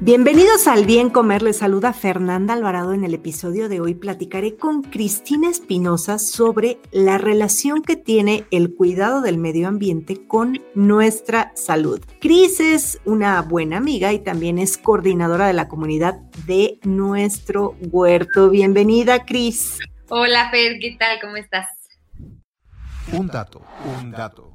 Bienvenidos al Bien Comer, les saluda Fernanda Alvarado. En el episodio de hoy platicaré con Cristina Espinosa sobre la relación que tiene el cuidado del medio ambiente con nuestra salud. Cris es una buena amiga y también es coordinadora de la comunidad de nuestro huerto. Bienvenida, Cris. Hola, Fer, ¿qué tal? ¿Cómo estás? Un dato, un dato.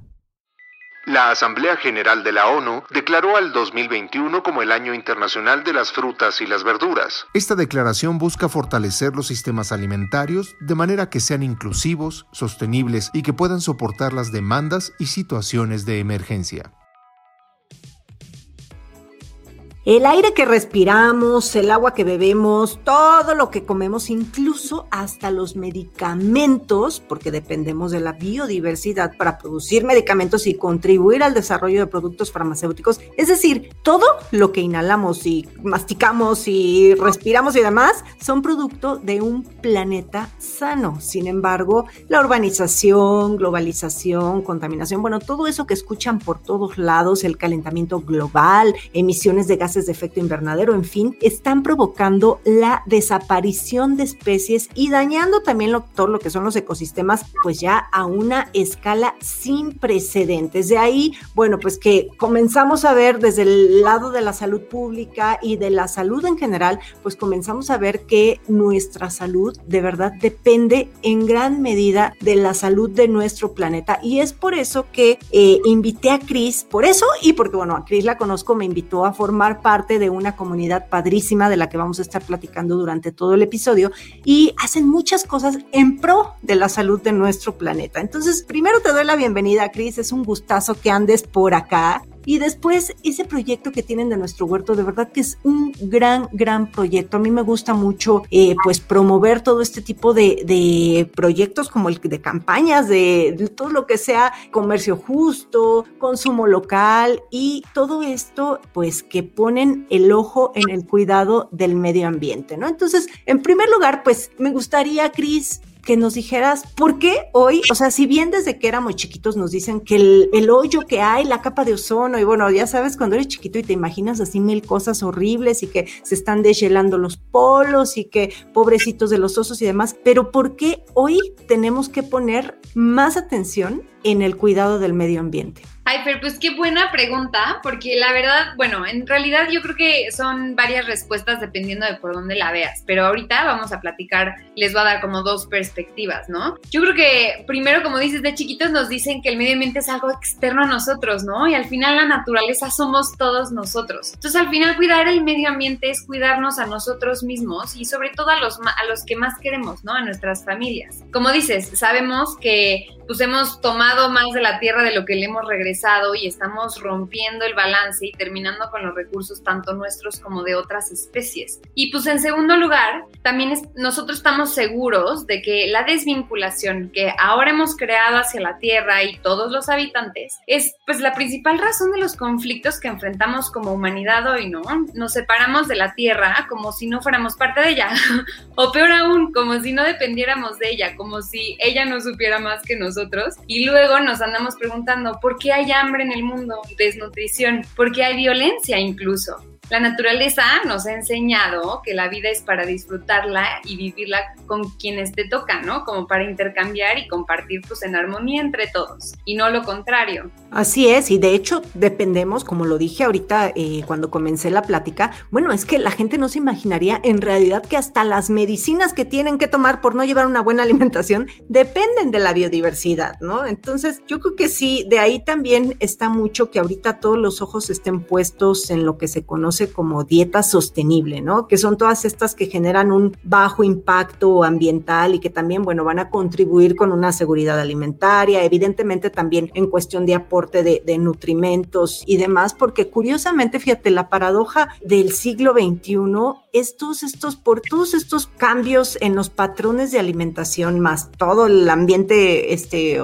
La Asamblea General de la ONU declaró al 2021 como el Año Internacional de las Frutas y las Verduras. Esta declaración busca fortalecer los sistemas alimentarios de manera que sean inclusivos, sostenibles y que puedan soportar las demandas y situaciones de emergencia. El aire que respiramos, el agua que bebemos, todo lo que comemos, incluso hasta los medicamentos, porque dependemos de la biodiversidad para producir medicamentos y contribuir al desarrollo de productos farmacéuticos. Es decir, todo lo que inhalamos y masticamos y respiramos y demás son producto de un planeta sano. Sin embargo, la urbanización, globalización, contaminación, bueno, todo eso que escuchan por todos lados, el calentamiento global, emisiones de gas de efecto invernadero, en fin, están provocando la desaparición de especies y dañando también todo lo que son los ecosistemas, pues ya a una escala sin precedentes. De ahí, bueno, pues que comenzamos a ver desde el lado de la salud pública y de la salud en general, pues comenzamos a ver que nuestra salud de verdad depende en gran medida de la salud de nuestro planeta. Y es por eso que eh, invité a Cris, por eso y porque, bueno, a Cris la conozco, me invitó a formar parte de una comunidad padrísima de la que vamos a estar platicando durante todo el episodio y hacen muchas cosas en pro de la salud de nuestro planeta. Entonces, primero te doy la bienvenida, Cris, es un gustazo que andes por acá. Y después ese proyecto que tienen de nuestro huerto, de verdad que es un gran, gran proyecto. A mí me gusta mucho eh, pues promover todo este tipo de, de, proyectos como el de campañas, de, de todo lo que sea comercio justo, consumo local y todo esto pues que ponen el ojo en el cuidado del medio ambiente, ¿no? Entonces, en primer lugar, pues me gustaría, Cris, que nos dijeras por qué hoy, o sea, si bien desde que éramos chiquitos nos dicen que el, hoyo que hay, la capa de ozono, y bueno, ya sabes, cuando eres chiquito y te imaginas así mil cosas horribles y que se están deshielando los polos y que pobrecitos de los osos y demás, pero ¿por qué hoy tenemos que poner más atención en el cuidado del medio ambiente? Ay, pero pues qué buena pregunta, porque la verdad, bueno, en realidad yo creo que son varias respuestas dependiendo de por dónde la veas, pero ahorita vamos a platicar, les voy a dar como dos perspectivas, ¿no? Yo creo que primero, como dices, de chiquitos nos dicen que el medio ambiente es algo externo a nosotros, ¿no? Y al final la naturaleza somos todos nosotros. Entonces, al final cuidar el medio ambiente es cuidarnos a nosotros mismos y sobre todo a los, a los que más queremos, ¿no? A nuestras familias. Como dices, sabemos que pues hemos tomado más de la tierra de lo que le hemos regresado y estamos rompiendo el balance y terminando con los recursos tanto nuestros como de otras especies. Y pues en segundo lugar, también nosotros estamos seguros de que la desvinculación que ahora hemos creado hacia la tierra y todos los habitantes es pues la principal razón de los conflictos que enfrentamos como humanidad hoy, ¿no? Nos separamos de la tierra como si no fuéramos parte de ella, o peor aún, como si no dependiéramos de ella, como si ella no supiera más que nosotros nosotros y luego nos andamos preguntando por qué hay hambre en el mundo, desnutrición, por qué hay violencia incluso. La naturaleza nos ha enseñado que la vida es para disfrutarla y vivirla con quienes te tocan, ¿no? Como para intercambiar y compartir pues en armonía entre todos y no lo contrario. Así es, y de hecho dependemos, como lo dije ahorita eh, cuando comencé la plática, bueno, es que la gente no se imaginaría en realidad que hasta las medicinas que tienen que tomar por no llevar una buena alimentación dependen de la biodiversidad, ¿no? Entonces, yo creo que sí, de ahí también está mucho que ahorita todos los ojos estén puestos en lo que se conoce como dieta sostenible, ¿no? Que son todas estas que generan un bajo impacto ambiental y que también, bueno, van a contribuir con una seguridad alimentaria, evidentemente también en cuestión de aporte de, nutrimentos y demás, porque curiosamente, fíjate, la paradoja del siglo XXI estos, estos, por todos estos cambios en los patrones de alimentación, más todo el ambiente este,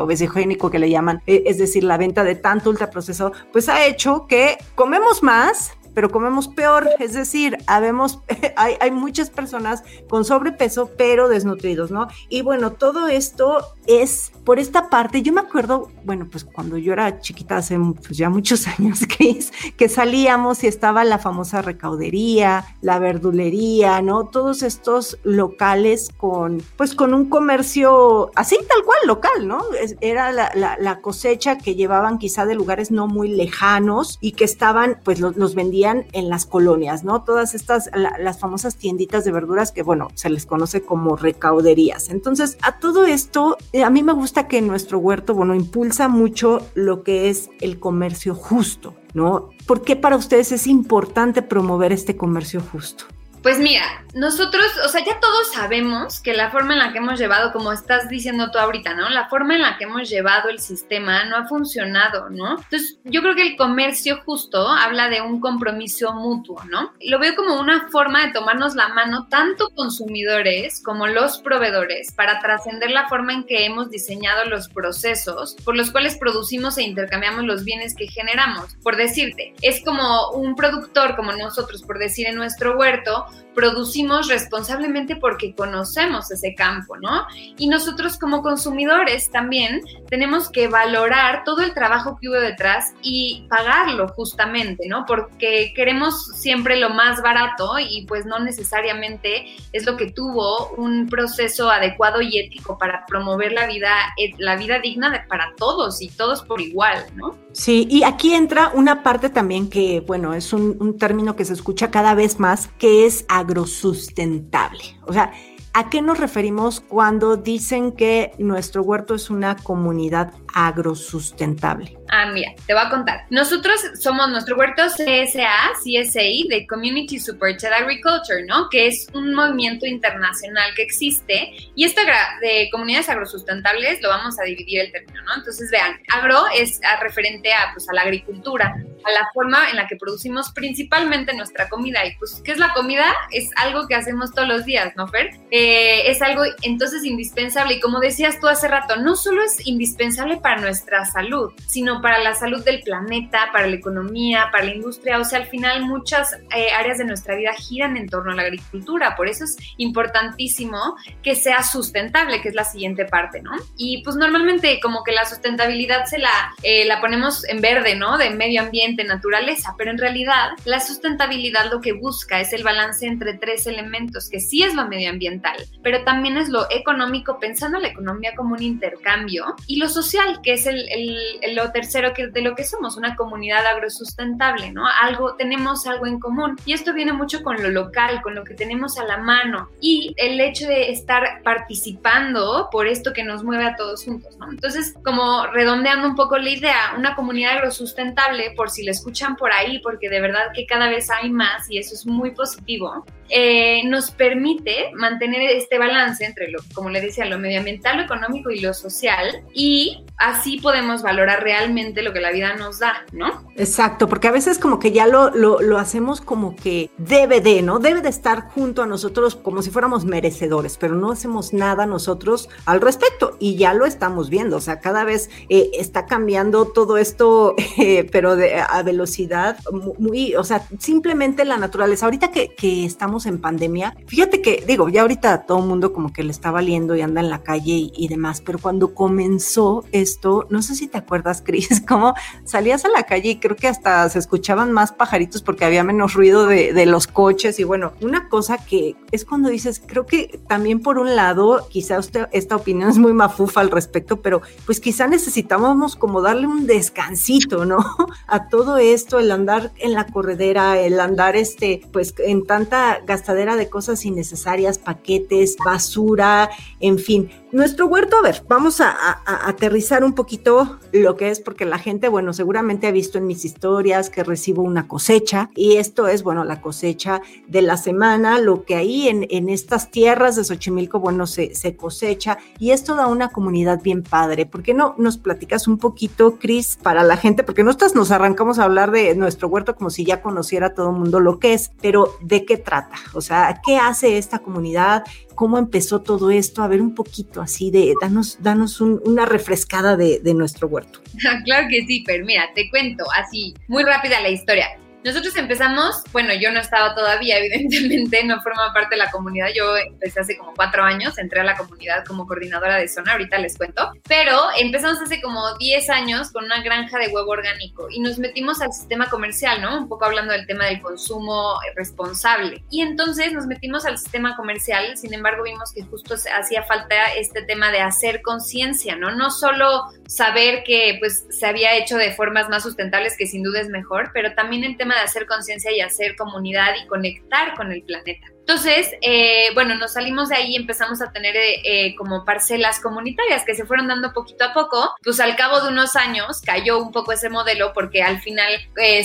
que le llaman, e, es decir, la venta de tanto ultraprocesado, pues ha hecho que comemos más, pero comemos peor, es decir, habemos, hay, hay, muchas personas con sobrepeso, pero desnutridos, ¿no? Y bueno, todo esto es por esta parte, yo me acuerdo, bueno, pues cuando yo era chiquita, hace pues ya muchos años, Cris, que salíamos y estaba la famosa recaudería, la verdulería, ¿no? Todos estos locales con, pues con un comercio así tal cual, local, ¿no? Era la, la, la cosecha que llevaban quizá de lugares no muy lejanos y que estaban, pues los, los vendían en las colonias, ¿no? Todas estas, la, las famosas tienditas de verduras que, bueno, se les conoce como recauderías. Entonces, a todo esto, eh, a mí me gusta que nuestro huerto, bueno, impulsa mucho lo que es el comercio justo, ¿no? ¿Por qué para ustedes es importante promover este comercio justo? Pues mira, nosotros, o sea, ya todos sabemos que la forma en la que hemos llevado, como estás diciendo tú ahorita, ¿no? La forma en la que hemos llevado el sistema no ha funcionado, ¿no? Entonces, yo creo que el comercio justo habla de un compromiso mutuo, ¿no? Lo veo como una forma de tomarnos la mano tanto consumidores como los proveedores para trascender la forma en que hemos diseñado los procesos por los cuales producimos e intercambiamos los bienes que generamos. Por decirte, es como un productor como nosotros, por decir en nuestro huerto, producimos responsablemente porque conocemos ese campo, ¿no? Y nosotros como consumidores también tenemos que valorar todo el trabajo que hubo detrás y pagarlo justamente, ¿no? Porque queremos siempre lo más barato y pues no necesariamente es lo que tuvo un proceso adecuado y ético para promover la vida, eh, la vida digna para todos y todos por igual, ¿no? Sí, y aquí entra una parte también que, bueno, es un, un término que se escucha cada vez más, que es agrosustentable. O sea, ¿A qué nos referimos cuando dicen que nuestro huerto es una comunidad agrosustentable? Ah, mira, te voy a contar. Nosotros somos nuestro huerto CSA, CSI, de Community Supported Agriculture, ¿no? Que es un movimiento internacional que existe. Y esta de comunidades agrosustentables lo vamos a dividir el término, ¿no? Entonces, vean, agro es referente a, pues, a la agricultura, a la forma en la que producimos principalmente nuestra comida. Y pues, ¿qué es la comida? Es algo que hacemos todos los días, ¿no, Fer? Eh, es algo entonces indispensable. Y como decías tú hace rato, no solo es indispensable para nuestra salud, sino para la salud del planeta, para la economía, para la industria. O sea, al final muchas eh, áreas de nuestra vida giran en torno a la agricultura. Por eso es importantísimo que sea sustentable, que es la siguiente parte, ¿no? Y pues normalmente como que la sustentabilidad se la, eh, la ponemos en verde, ¿no? De medio ambiente, naturaleza, pero en realidad la sustentabilidad lo que busca es el balance entre tres elementos, que sí es lo medioambiental, pero también es lo económico, pensando la economía como un intercambio, y lo social, que es el, el, lo tercero que, de lo que somos, una comunidad agrosustentable, ¿no? Algo, tenemos algo en común. Y esto viene mucho con lo local, con lo que tenemos a la mano y el hecho de estar participando por esto que nos mueve a todos juntos, ¿no? Entonces, como redondeando un poco la idea, una comunidad agrosustentable, por si la escuchan por ahí, porque de verdad que cada vez hay más y eso es muy positivo, eh, nos permite mantener este balance entre lo, como le decía, lo medioambiental, lo económico y lo social y así podemos valorar realmente lo que la vida nos da, ¿no? Exacto, porque a veces como que ya lo, lo, hacemos como que debe de, ¿no? Debe de estar junto a nosotros como si fuéramos merecedores, pero no hacemos nada nosotros al respecto y ya lo estamos viendo, o sea, cada vez eh, está cambiando todo esto, eh, pero de, a velocidad muy, o sea, simplemente la naturaleza. Ahorita que, que estamos en pandemia. Fíjate que, digo, ya ahorita todo el mundo como que le está valiendo y anda en la calle y, y demás, pero cuando comenzó esto, no sé si te acuerdas, Cris, como salías a la calle y creo que hasta se escuchaban más pajaritos porque había menos ruido de, de los coches y bueno, una cosa que es cuando dices, creo que también por un lado, quizá usted, esta opinión es muy mafufa al respecto, pero pues quizá necesitábamos como darle un descansito, ¿no? A todo esto, el andar en la corredera, el andar este, pues en tanta gastadera de cosas innecesarias, paquetes, basura, en fin. Nuestro huerto, a ver, vamos a, aterrizar un poquito lo que es, porque la gente, bueno, seguramente ha visto en mis historias que recibo una cosecha y esto es, bueno, la cosecha de la semana, lo que ahí en, en estas tierras de Xochimilco, bueno, se, se cosecha y esto da una comunidad bien padre. ¿Por qué no nos platicas un poquito, Cris, para la gente? Porque nosotros nos arrancamos a hablar de nuestro huerto como si ya conociera todo el mundo lo que es, pero ¿de qué trata? O sea, ¿qué hace esta comunidad? cómo empezó todo esto, a ver un poquito así de, danos, danos una refrescada de, de nuestro huerto. claro que sí, pero mira, te cuento así, muy rápida la historia. Nosotros empezamos, bueno, yo no estaba todavía, evidentemente, no formaba parte de la comunidad. Yo empecé hace como cuatro años, entré a la comunidad como coordinadora de zona, ahorita les cuento. Pero empezamos hace como 10 años con una granja de huevo orgánico y nos metimos al sistema comercial, ¿no? Un poco hablando del tema del consumo responsable. Y entonces nos metimos al sistema comercial, sin embargo, vimos que justo hacía falta este tema de hacer conciencia, ¿no? No solo saber que pues se había hecho de formas más sustentables, que sin duda es mejor, pero también el tema de hacer conciencia y hacer comunidad y conectar con el planeta. Entonces, eh, bueno, nos salimos de ahí y empezamos a tener eh, eh, como parcelas comunitarias que se fueron dando poquito a poco. Pues al cabo de unos años cayó un poco ese modelo porque al final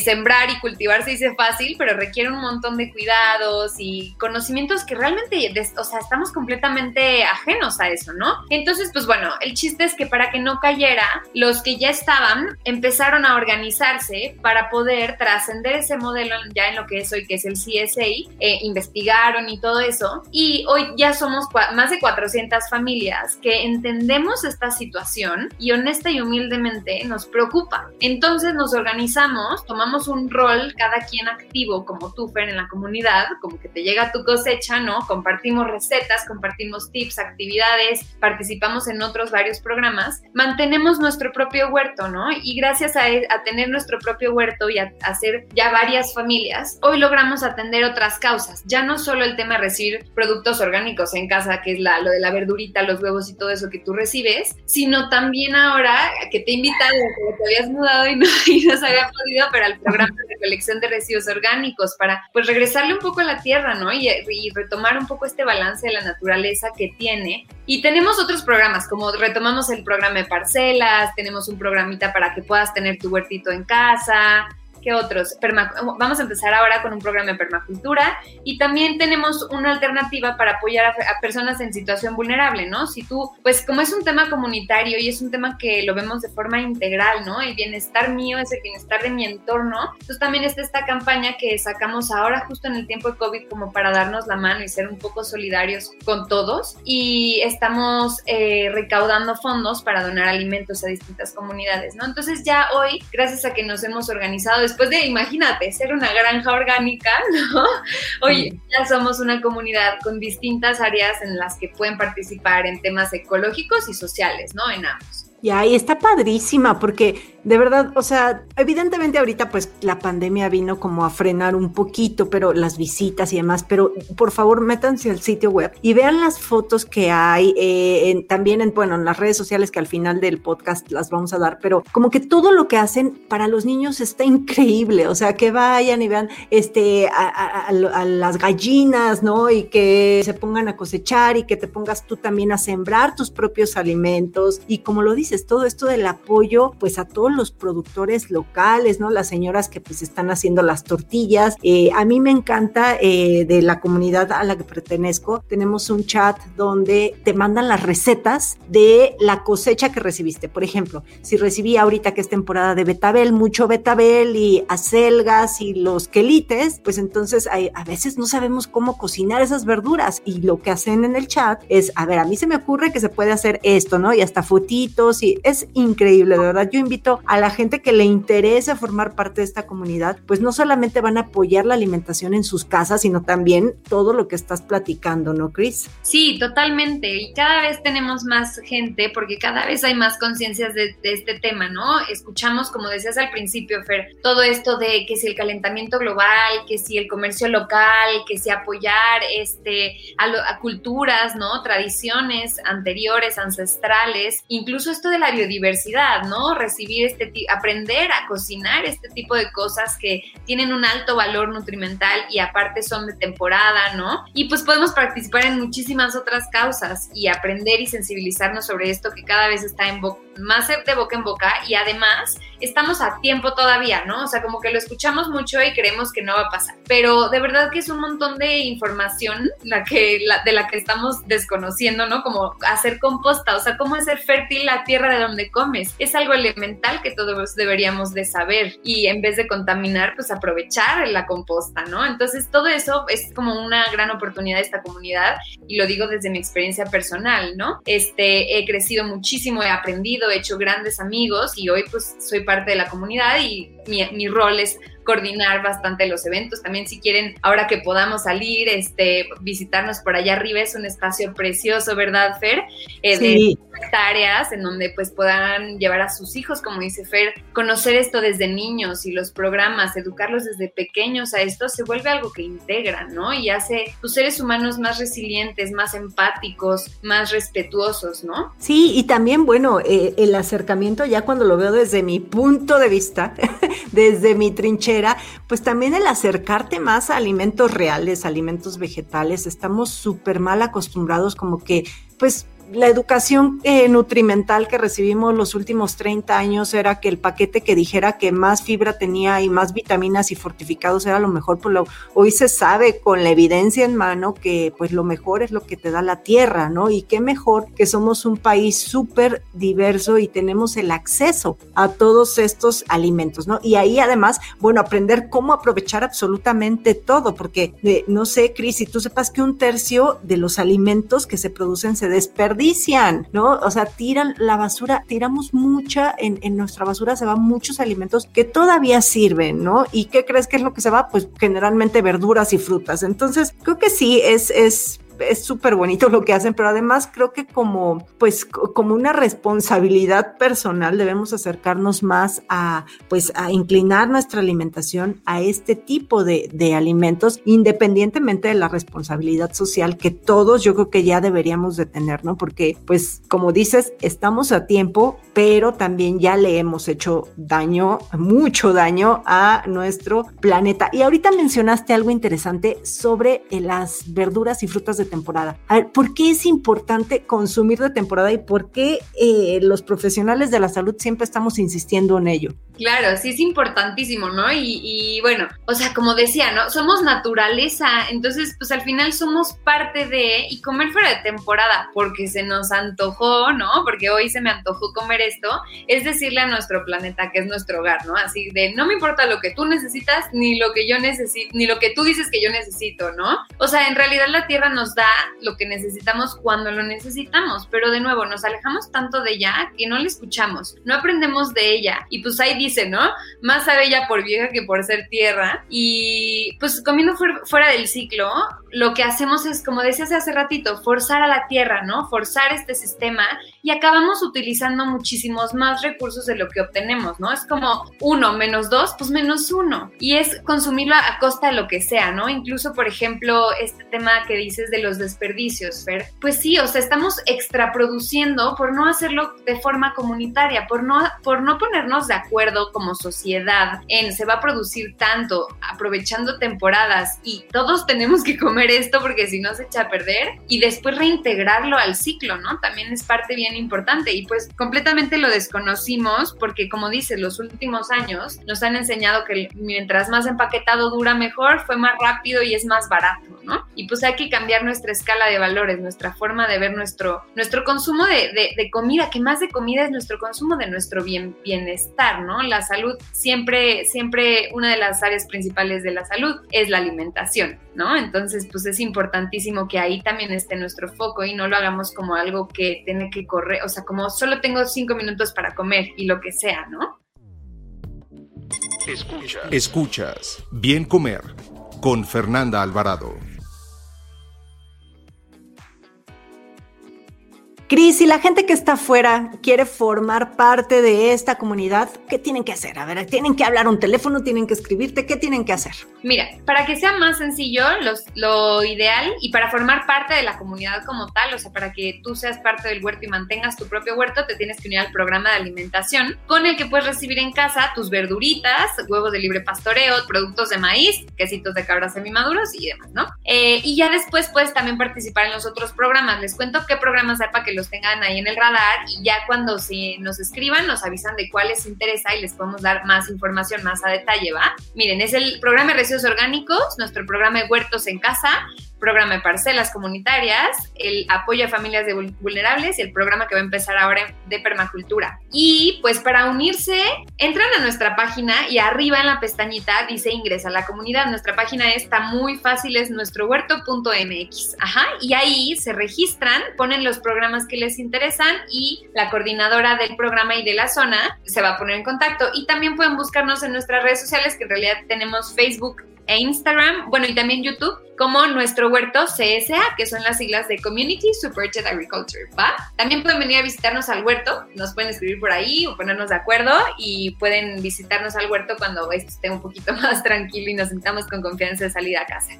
sembrar y cultivar se dice fácil, pero requiere un montón de cuidados y conocimientos que realmente, o sea, estamos completamente ajenos a eso, ¿no? Entonces, pues bueno, el chiste es que para que no cayera, los que ya estaban empezaron a organizarse para poder trascender ese modelo ya en lo que es hoy, que es el CSA, investigar y todo eso. Y hoy ya somos más de 400 familias que entendemos esta situación y honesta y humildemente nos preocupa. Entonces nos organizamos, tomamos un rol cada quien activo como tú, Fer, en la comunidad, como que te llega tu cosecha, ¿no? Compartimos recetas, compartimos tips, actividades, participamos en otros varios programas, mantenemos nuestro propio huerto, ¿no? Y gracias a, a tener nuestro propio huerto y a hacer ya varias familias, hoy logramos atender otras causas, ya no solo el tema de recibir productos orgánicos en casa, que es la, lo de la verdurita, los huevos y todo eso que tú recibes, sino también ahora que te he invitado, que te habías mudado y no, se había podido, pero al programa de recolección de residuos orgánicos para pues regresarle un poco a la tierra, ¿no? Y, y retomar un poco este balance de la naturaleza que tiene. Y tenemos otros programas, como retomamos el programa de parcelas, tenemos un programita para que puedas tener tu huertito en casa, ¿Qué otros? Vamos a empezar ahora con un programa de permacultura y también tenemos una alternativa para apoyar a, personas en situación vulnerable, ¿no? Si tú, pues como es un tema comunitario y es un tema que lo vemos de forma integral, ¿no? El bienestar mío es el bienestar de mi entorno. Entonces también está esta campaña que sacamos ahora justo en el tiempo de COVID como para darnos la mano y ser un poco solidarios con todos y estamos eh, recaudando fondos para donar alimentos a distintas comunidades, ¿no? Entonces ya hoy, gracias a que nos hemos organizado, después de, imagínate, ser una granja orgánica, ¿no? Oye, ya somos una comunidad con distintas áreas en las que pueden participar en temas ecológicos y sociales, ¿no? En ambos. Y ahí está padrísima, porque de verdad, o sea, evidentemente ahorita pues la pandemia vino como a frenar un poquito, pero las visitas y demás, pero por favor métanse al sitio web y vean las fotos que hay, eh, también en, bueno, en las redes sociales que al final del podcast las vamos a dar, pero como que todo lo que hacen para los niños está increíble, o sea, que vayan y vean este, a, a las gallinas, ¿no? Y que se pongan a cosechar y que te pongas tú también a sembrar tus propios alimentos y como lo dices, todo esto del apoyo pues a todos los productores locales, ¿no? Las señoras que pues están haciendo las tortillas. Eh, a mí me encanta eh, de la comunidad a la que pertenezco, tenemos un chat donde te mandan las recetas de la cosecha que recibiste. Por ejemplo, si recibí ahorita que es temporada de betabel, mucho betabel y acelgas y los quelites, pues entonces hay, a veces no sabemos cómo cocinar esas verduras y lo que hacen en el chat es, a ver, a mí se me ocurre que se puede hacer esto, ¿no? Y hasta fotitos es increíble, de verdad. Yo invito a la gente que le interese formar parte de esta comunidad, pues no solamente van a apoyar la alimentación en sus casas, sino también todo lo que estás platicando, ¿no, Cris? Sí, totalmente. Y cada vez tenemos más gente porque cada vez hay más conciencias de, este tema, ¿no? Escuchamos, como decías al principio, Fer, todo esto de que si el calentamiento global, que si el comercio local, que si apoyar este, a, culturas, ¿no? Tradiciones anteriores, ancestrales, incluso de la biodiversidad, ¿no? Recibir este, aprender a cocinar este tipo de cosas que tienen un alto valor nutrimental y aparte son de temporada, ¿no? Y pues podemos participar en muchísimas otras causas y aprender y sensibilizarnos sobre esto que cada vez está en más de boca en boca y además estamos a tiempo todavía, ¿no? O sea, como que lo escuchamos mucho y creemos que no va a pasar, pero de verdad que es un montón de información la que, la, de la que estamos desconociendo, ¿no? Como hacer composta, o sea, cómo hacer fértil la tierra de donde comes. Es algo elemental que todos deberíamos de saber y en vez de contaminar, pues aprovechar la composta, ¿no? Entonces, todo eso es como una gran oportunidad de esta comunidad y lo digo desde mi experiencia personal, ¿no? Este, he crecido muchísimo, he aprendido, he hecho grandes amigos y hoy pues soy parte de la comunidad y mi, mi rol es coordinar bastante los eventos. También si quieren, ahora que podamos salir, este, visitarnos por allá arriba, es un espacio precioso, ¿verdad, Fer? Eh, sí. De áreas en donde pues puedan llevar a sus hijos, como dice Fer, conocer esto desde niños y los programas, educarlos desde pequeños a esto, se vuelve algo que integra, ¿no? Y hace los seres humanos más resilientes, más empáticos, más respetuosos, ¿no? Sí, y también, bueno, eh, el acercamiento ya cuando lo veo desde mi punto de vista, desde mi trinchera, pues también el acercarte más a alimentos reales, alimentos vegetales, estamos súper mal acostumbrados como que, pues la educación eh, nutrimental que recibimos los últimos 30 años era que el paquete que dijera que más fibra tenía y más vitaminas y fortificados era lo mejor, pues lo, hoy se sabe con la evidencia en mano que pues lo mejor es lo que te da la tierra, ¿no? Y qué mejor que somos un país súper diverso y tenemos el acceso a todos estos alimentos, ¿no? Y ahí además, bueno, aprender cómo aprovechar absolutamente todo, porque eh, no sé, Cris, si tú sepas que un tercio de los alimentos que se producen se desperdician ¿no? O sea, tiran la basura, tiramos mucha, en, en nuestra basura se van muchos alimentos que todavía sirven, ¿no? ¿Y qué crees que es lo que se va? Pues generalmente verduras y frutas. Entonces, creo que sí, es, es es súper bonito lo que hacen, pero además creo que como, pues, como una responsabilidad personal debemos acercarnos más a, pues, a inclinar nuestra alimentación a este tipo de, de alimentos, independientemente de la responsabilidad social que todos yo creo que ya deberíamos de tener, ¿no? Porque, pues, como dices, estamos a tiempo, pero también ya le hemos hecho daño, mucho daño a nuestro planeta. Y ahorita mencionaste algo interesante sobre las verduras y frutas de temporada. A ver, ¿por qué es importante consumir de temporada y por qué eh, los profesionales de la salud siempre estamos insistiendo en ello? Claro, sí es importantísimo, ¿no? Y, bueno, o sea, como decía, ¿no? Somos naturaleza, entonces pues al final somos parte de, y comer fuera de temporada, porque se nos antojó, ¿no? Porque hoy se me antojó comer esto, es decirle a nuestro planeta que es nuestro hogar, ¿no? Así de, no me importa lo que tú necesitas, ni lo que yo necesito, ni lo que tú dices que yo necesito, ¿no? O sea, en realidad la Tierra nos da lo que necesitamos cuando lo necesitamos, pero de nuevo, nos alejamos tanto de ella que no la escuchamos, no aprendemos de ella, y pues hay dice, ¿no? Más sabe ella por vieja que por ser tierra. Y pues comiendo fuera del ciclo, lo que hacemos es, como decías hace ratito, forzar a la tierra, ¿no? Forzar este sistema y acabamos utilizando muchísimos más recursos de lo que obtenemos, ¿no? Es como uno menos dos, pues menos uno. Y es consumirlo a costa de lo que sea, ¿no? Incluso, por ejemplo, este tema que dices de los desperdicios, Fer. Pues sí, o sea, estamos extraproduciendo por no hacerlo de forma comunitaria, por no, por no ponernos de acuerdo como sociedad en se va a producir tanto aprovechando temporadas y todos tenemos que comer esto porque si no se echa a perder y después reintegrarlo al ciclo, ¿no? También es parte bien importante y pues completamente lo desconocimos porque como dice, los últimos años nos han enseñado que mientras más empaquetado dura mejor, fue más rápido y es más barato, ¿no? Y pues hay que cambiar nuestra escala de valores, nuestra forma de ver nuestro, nuestro consumo de, de comida, que más de comida es nuestro consumo de nuestro bien, bienestar, ¿no? La salud siempre, siempre una de las áreas principales de la salud es la alimentación, ¿no? Entonces, pues es importantísimo que ahí también esté nuestro foco y no lo hagamos como algo que tiene que correr, o sea, como solo tengo cinco minutos para comer y lo que sea, ¿no? Escuchas. Escuchas. Bien comer con Fernanda Alvarado. Cris, si la gente que está afuera quiere formar parte de esta comunidad, ¿qué tienen que hacer? A ver, ¿tienen que hablar un teléfono? ¿Tienen que escribirte? ¿Qué tienen que hacer? Mira, para que sea más sencillo, lo ideal y para formar parte de la comunidad como tal, o sea, para que tú seas parte del huerto y mantengas tu propio huerto, te tienes que unir al programa de alimentación con el que puedes recibir en casa tus verduritas, huevos de libre pastoreo, productos de maíz, quesitos de cabra semimaduros y demás, ¿no? Eh, y ya después puedes también participar en los otros programas. Les cuento qué programas hay para que los tengan ahí en el radar y ya cuando se nos escriban nos avisan de cuál les interesa y les podemos dar más información más a detalle, ¿va? Miren, es el programa de residuos orgánicos, nuestro programa de huertos en casa, programa de parcelas comunitarias, el apoyo a familias de vulnerables y el programa que va a empezar ahora de permacultura. Y pues para unirse, entran a nuestra página y arriba en la pestañita dice ingresa a la comunidad. Nuestra página está muy fácil, es nuestrohuerto.mx. Ajá, y ahí se registran, ponen los programas que les interesan y la coordinadora del programa y de la zona se va a poner en contacto. Y también pueden buscarnos en nuestras redes sociales, que en realidad tenemos Facebook, e Instagram, bueno, y también YouTube, como nuestro huerto CSA, que son las siglas de Community Supported Agriculture, ¿va? También pueden venir a visitarnos al huerto, nos pueden escribir por ahí o ponernos de acuerdo y pueden visitarnos al huerto cuando esté un poquito más tranquilo y nos sentamos con confianza de salir a casa.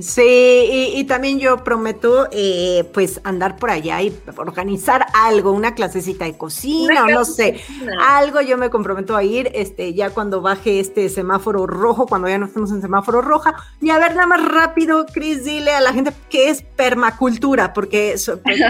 Sí, y, también yo prometo eh, pues andar por allá y organizar algo, una clasecita de cocina o no sé, algo yo me comprometo a ir este ya cuando baje este semáforo rojo, cuando ya no estemos en semáforo roja, y a ver nada más rápido, Cris, dile a la gente qué es permacultura, porque pues,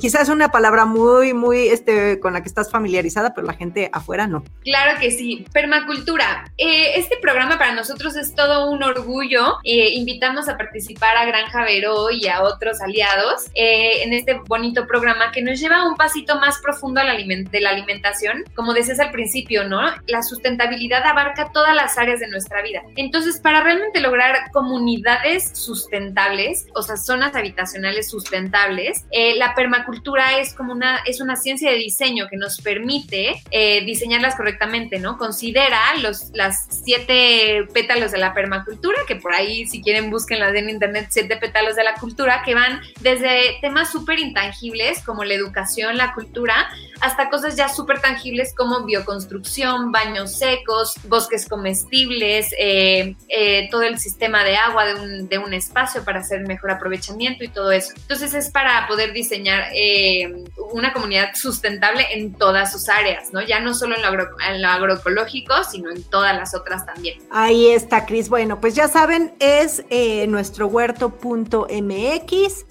quizás es una palabra muy, muy este, con la que estás familiarizada, pero la gente afuera no. Claro que sí, permacultura. Eh, este programa para nosotros es todo un orgullo. Eh, invitamos a participar a Granja Veró y a otros aliados eh, en este bonito programa que nos lleva un pasito más profundo a la de la alimentación. Como decías al principio, ¿no? La sustentabilidad abarca todas las áreas de nuestra vida. Entonces, para realmente lograr comunidades sustentables, o sea, zonas habitacionales sustentables, eh, la permacultura es como una, es una ciencia de diseño que nos permite eh, diseñarlas correctamente, ¿no? Considera los las siete pétalos de la permacultura, que por ahí si quieren búsquenlas en internet, siete pétalos de la cultura, que van desde temas súper intangibles como la educación, la cultura, hasta cosas ya súper tangibles como bioconstrucción, baños secos, bosques comestibles, eh, eh, todo el sistema de agua de un, de un, espacio para hacer mejor aprovechamiento y todo eso. Entonces es para poder diseñar eh, una comunidad sustentable en todas sus áreas, ¿no? Ya no solo en lo, en lo agroecológico, sino en todas las otras también. Ahí está, Cris. Bueno, pues ya saben, es nuestro huerto.mx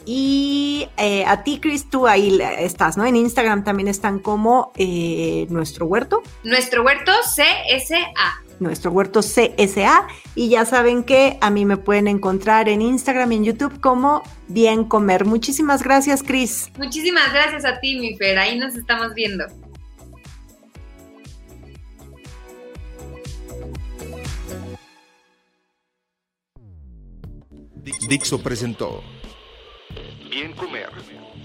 y a ti, Cris, tú ahí estás, ¿no? En Instagram también están como eh, nuestro huerto. Nuestro huerto CSA. Nuestro huerto CSA. Y ya saben que a mí me pueden encontrar en Instagram y en YouTube como Bien Comer. Muchísimas gracias, Cris. Muchísimas gracias a ti, mi Fer. Ahí nos estamos viendo. Dixo presentó Bien Comer